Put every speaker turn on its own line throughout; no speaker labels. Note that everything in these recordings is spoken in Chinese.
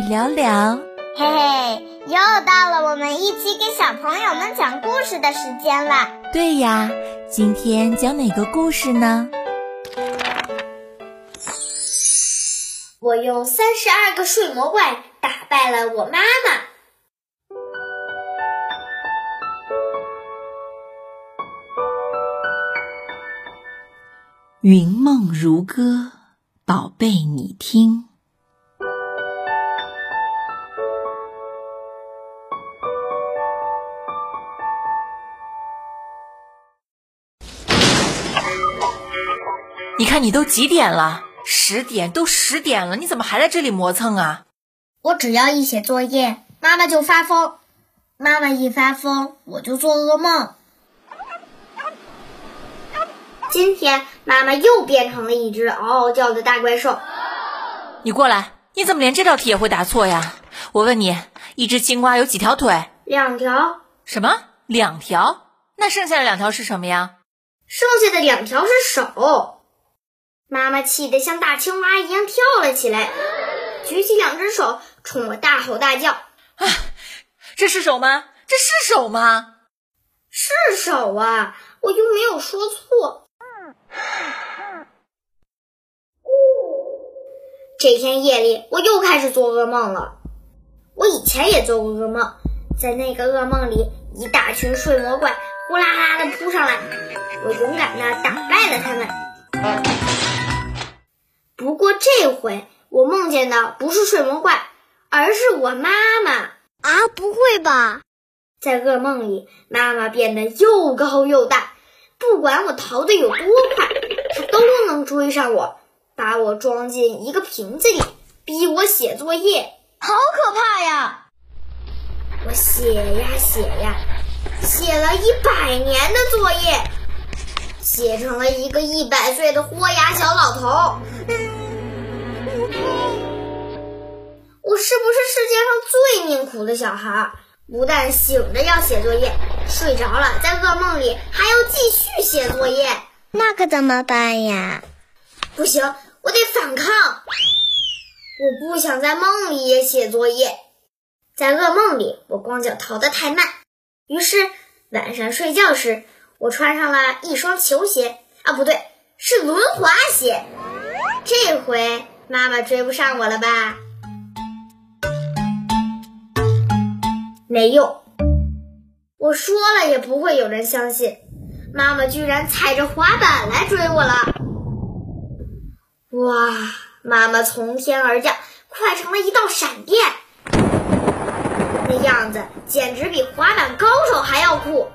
聊聊。
嘿嘿，又到了我们一起给小朋友们讲故事的时间了。
对呀，今天讲哪个故事呢？
我用三十二个睡魔怪打败了我妈妈。
云梦如歌，宝贝，你听。你看，你都几点了？十点，都十点了，你怎么还在这里磨蹭啊？
我只要一写作业，妈妈就发疯。妈妈一发疯，我就做噩梦。今天妈妈又变成了一只嗷嗷叫的大怪兽。
你过来，你怎么连这道题也会答错呀？我问你，一只青蛙有几条腿？
两条。
什么？两条？那剩下的两条是什么呀？
剩下的两条是手。妈妈气得像大青蛙一样跳了起来，举起两只手冲我大吼大叫：“
啊，这是手吗？这是手吗？
是手啊！我又没有说错。”这天夜里，我又开始做噩梦了。我以前也做过噩梦，在那个噩梦里，一大群睡魔怪呼啦啦的扑上来，我勇敢的打败了他们。不过这回我梦见的不是睡魔怪，而是我妈妈
啊！不会吧？
在噩梦里，妈妈变得又高又大。不管我逃得有多快，她都能追上我，把我装进一个瓶子里，逼我写作业，
好可怕呀！
我写呀写呀，写了一百年的作业，写成了一个一百岁的豁牙小老头。是不是世界上最命苦的小孩？不但醒着要写作业。睡着了，在噩梦里还要继续写作业，
那可怎么办呀？
不行，我得反抗。我不想在梦里也写作业，在噩梦里我光脚逃得太慢，于是晚上睡觉时，我穿上了一双球鞋啊，不对，是轮滑鞋。这回妈妈追不上我了吧？没用。我说了也不会有人相信，妈妈居然踩着滑板来追我了！哇，妈妈从天而降，快成了一道闪电，那样子简直比滑板高手还要酷！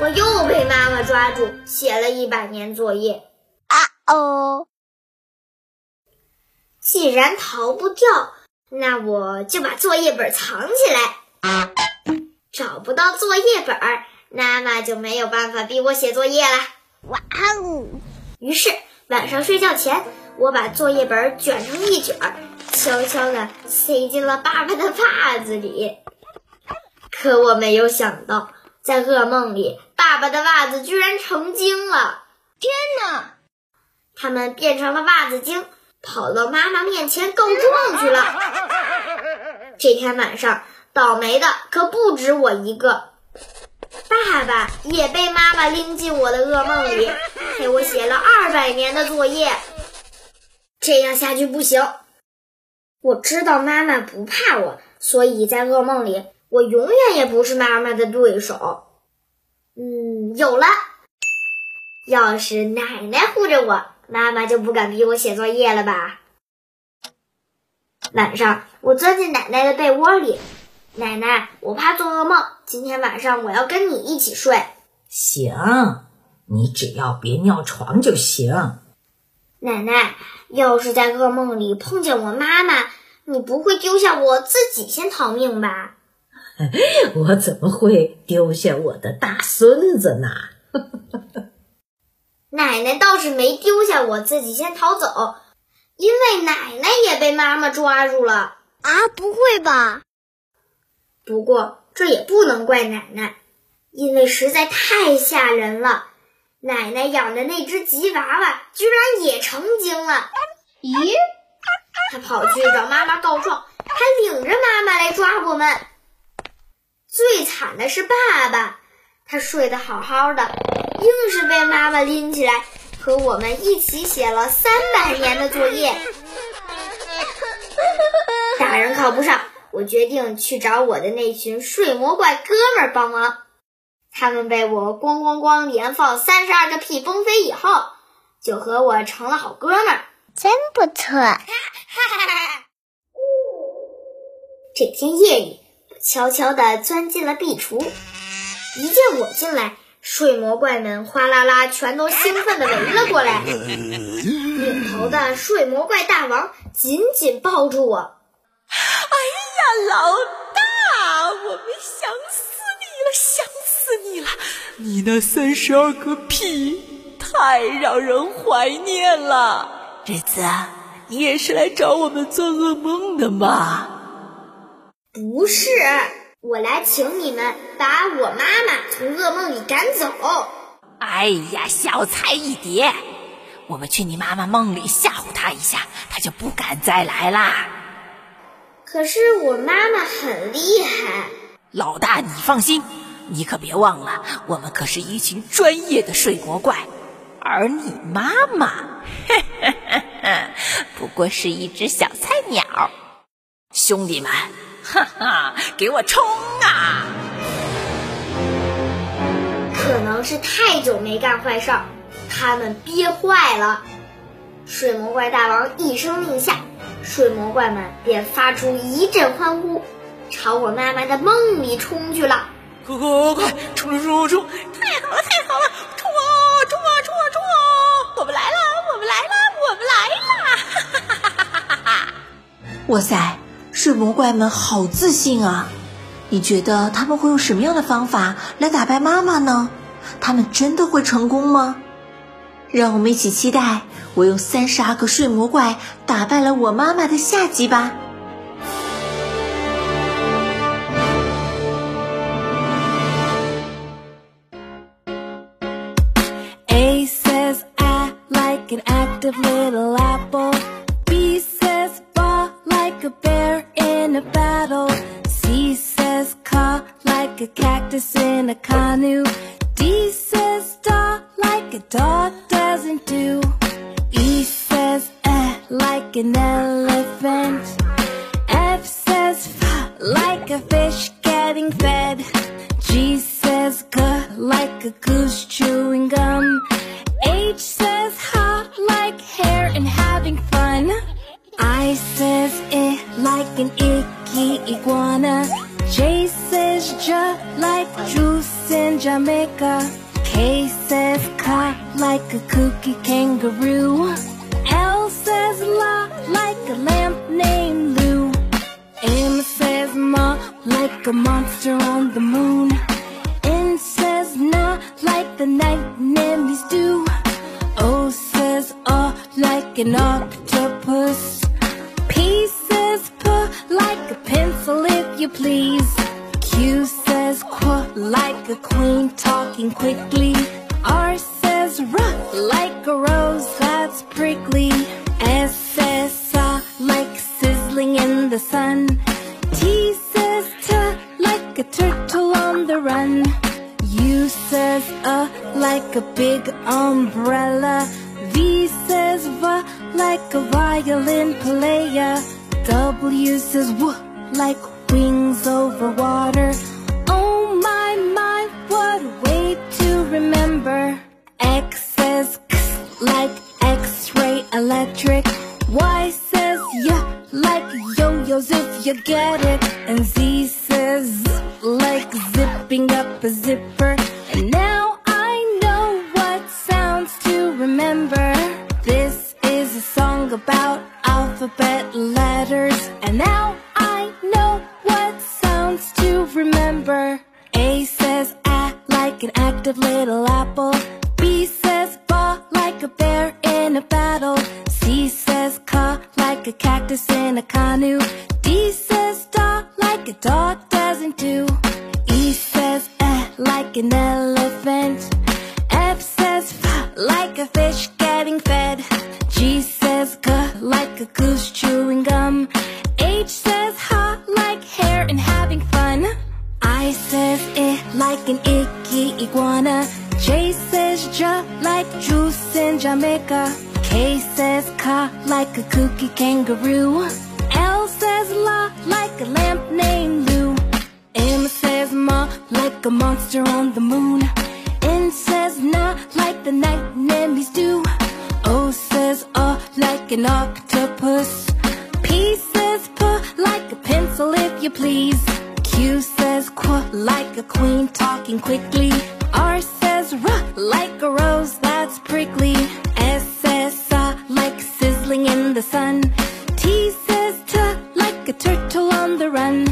我又被妈妈抓住，写了一百年作业。
啊哦！
既然逃不掉，那我就把作业本藏起来。找不到作业本儿，妈妈就没有办法逼我写作业了。哇哦！于是晚上睡觉前，我把作业本卷成一卷，悄悄地塞进了爸爸的袜子里。可我没有想到，在噩梦里，爸爸的袜子居然成精了！
天哪！
他们变成了袜子精，跑到妈妈面前告状去了。这天晚上。倒霉的可不止我一个，爸爸也被妈妈拎进我的噩梦里，陪我写了二百年的作业。这样下去不行。我知道妈妈不怕我，所以在噩梦里，我永远也不是妈妈的对手。嗯，有了，要是奶奶护着我，妈妈就不敢逼我写作业了吧？晚上，我钻进奶奶的被窝里。奶奶，我怕做噩梦。今天晚上我要跟你一起睡。
行，你只要别尿床就行。
奶奶，要是在噩梦里碰见我妈妈，你不会丢下我自己先逃命吧？
我怎么会丢下我的大孙子呢？
奶奶倒是没丢下我自己先逃走，因为奶奶也被妈妈抓住了。
啊，不会吧？
不过这也不能怪奶奶，因为实在太吓人了。奶奶养的那只吉娃娃居然也成精了。
咦？
他跑去找妈妈告状，还领着妈妈来抓我们。最惨的是爸爸，他睡得好好的，硬是被妈妈拎起来，和我们一起写了三百年的作业。大人考不上，我决定去找我的那群睡魔怪哥们儿帮忙。他们被我咣咣咣连放三十二个屁崩飞以后，就和我成了好哥们儿。
真不错。
哈哈哈哈这天夜里，悄悄地钻进了壁橱。一见我进来，睡魔怪们哗啦啦全都兴奋地围了过来。领头的睡魔怪大王紧紧抱住我。
老大，我们想死你了，想死你了！你那三十二个屁太让人怀念了。日子，你也是来找我们做噩梦的吗？
不是，我来请你们把我妈妈从噩梦里赶走。
哎呀，小菜一碟！我们去你妈妈梦里吓唬她一下，她就不敢再来啦。
可是我妈妈很厉害。
老大，你放心，你可别忘了，我们可是一群专业的睡魔怪。而你妈妈，不过是一只小菜鸟。兄弟们，哈哈，给我冲啊！
可能是太久没干坏事，他们憋坏了。水魔怪大王一声令下，睡魔怪们便发出一阵欢呼，朝我妈妈的梦里冲去了。
快快快，冲冲冲冲！太好了，太好了！冲啊，冲啊，冲啊，冲啊！我们来了，我们来了，我们来了！哈哈哈哈哈哈！哇塞，睡魔怪们好自信啊！你觉得他们会用什么样的方法来打败妈妈呢？他们真的会成功吗？让我们一起期待我用三十二个睡魔怪打败了我妈妈的下集吧！an active little apple. B says ba like a bear in a battle. C says ca like a cactus in a canoe. D says da like a dog doesn't do. an elephant. F says f like a fish getting fed. G says g like a goose chewing gum. H says ha like hair and having fun. I says eh like an icky iguana. J says ja like juice in Jamaica. K says ka like a kooky kangaroo. Like a lamp named Lou. M says ma like a monster on the moon. N says na like the night nemes do. O says uh like an octopus. P says p like a pencil if you please. Q says qu like a queen talking quickly. Uh like a big umbrella. V says v like a violin player. W says w like wings over water. Oh my my, what a way to remember. X says k like X-ray electric. Y says y like yo-yos if you get it. And Z says z like zipping up a zipper. And now alphabet letters. And now I know what sounds to remember. A says ah like an active little apple. B says ba like a bear in a battle. C says ka like a cactus in a canoe. who's chewing gum. H says hot like hair and having fun. I says it like an icky iguana. J says ja like juice in Jamaica. K says ka like a kooky kangaroo. L says la like a lamp named Lou. M says ma like a monster on the moon. N says na like the night enemies do. O says oh like an octopus octopus. P says p like a pencil if you please. Q says qu like a queen talking quickly. R says r like a rose that's prickly. S says sa like sizzling in the sun. T says t like a turtle on the run.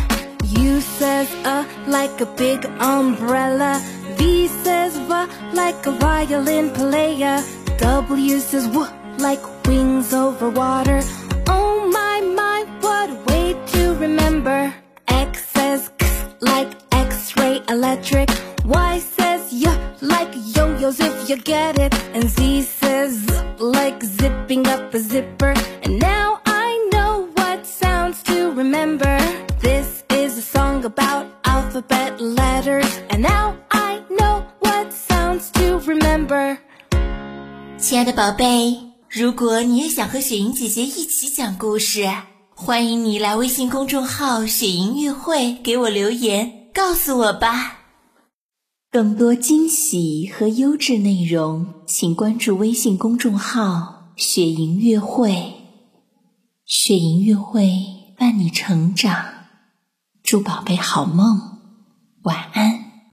U says uh like a big umbrella. V says v like a violin player. W says w like wings over water. Oh my my, what a way to remember. X says k like X-ray electric. Y says y like yo-yos if you get it. And Z says z like zipping up a zipper. And now I know what sounds to remember. This is a song about alphabet letters. And now I know what sounds to remember.
亲爱的宝贝， 如果你也想和雪莹姐姐一起讲故事，欢迎你来微信公众号“雪莹月会”给我留言，告诉我吧。更多惊喜和优质内容，请关注微信公众号“雪莹月会”。雪莹月会伴你成长，祝宝贝好梦，晚安。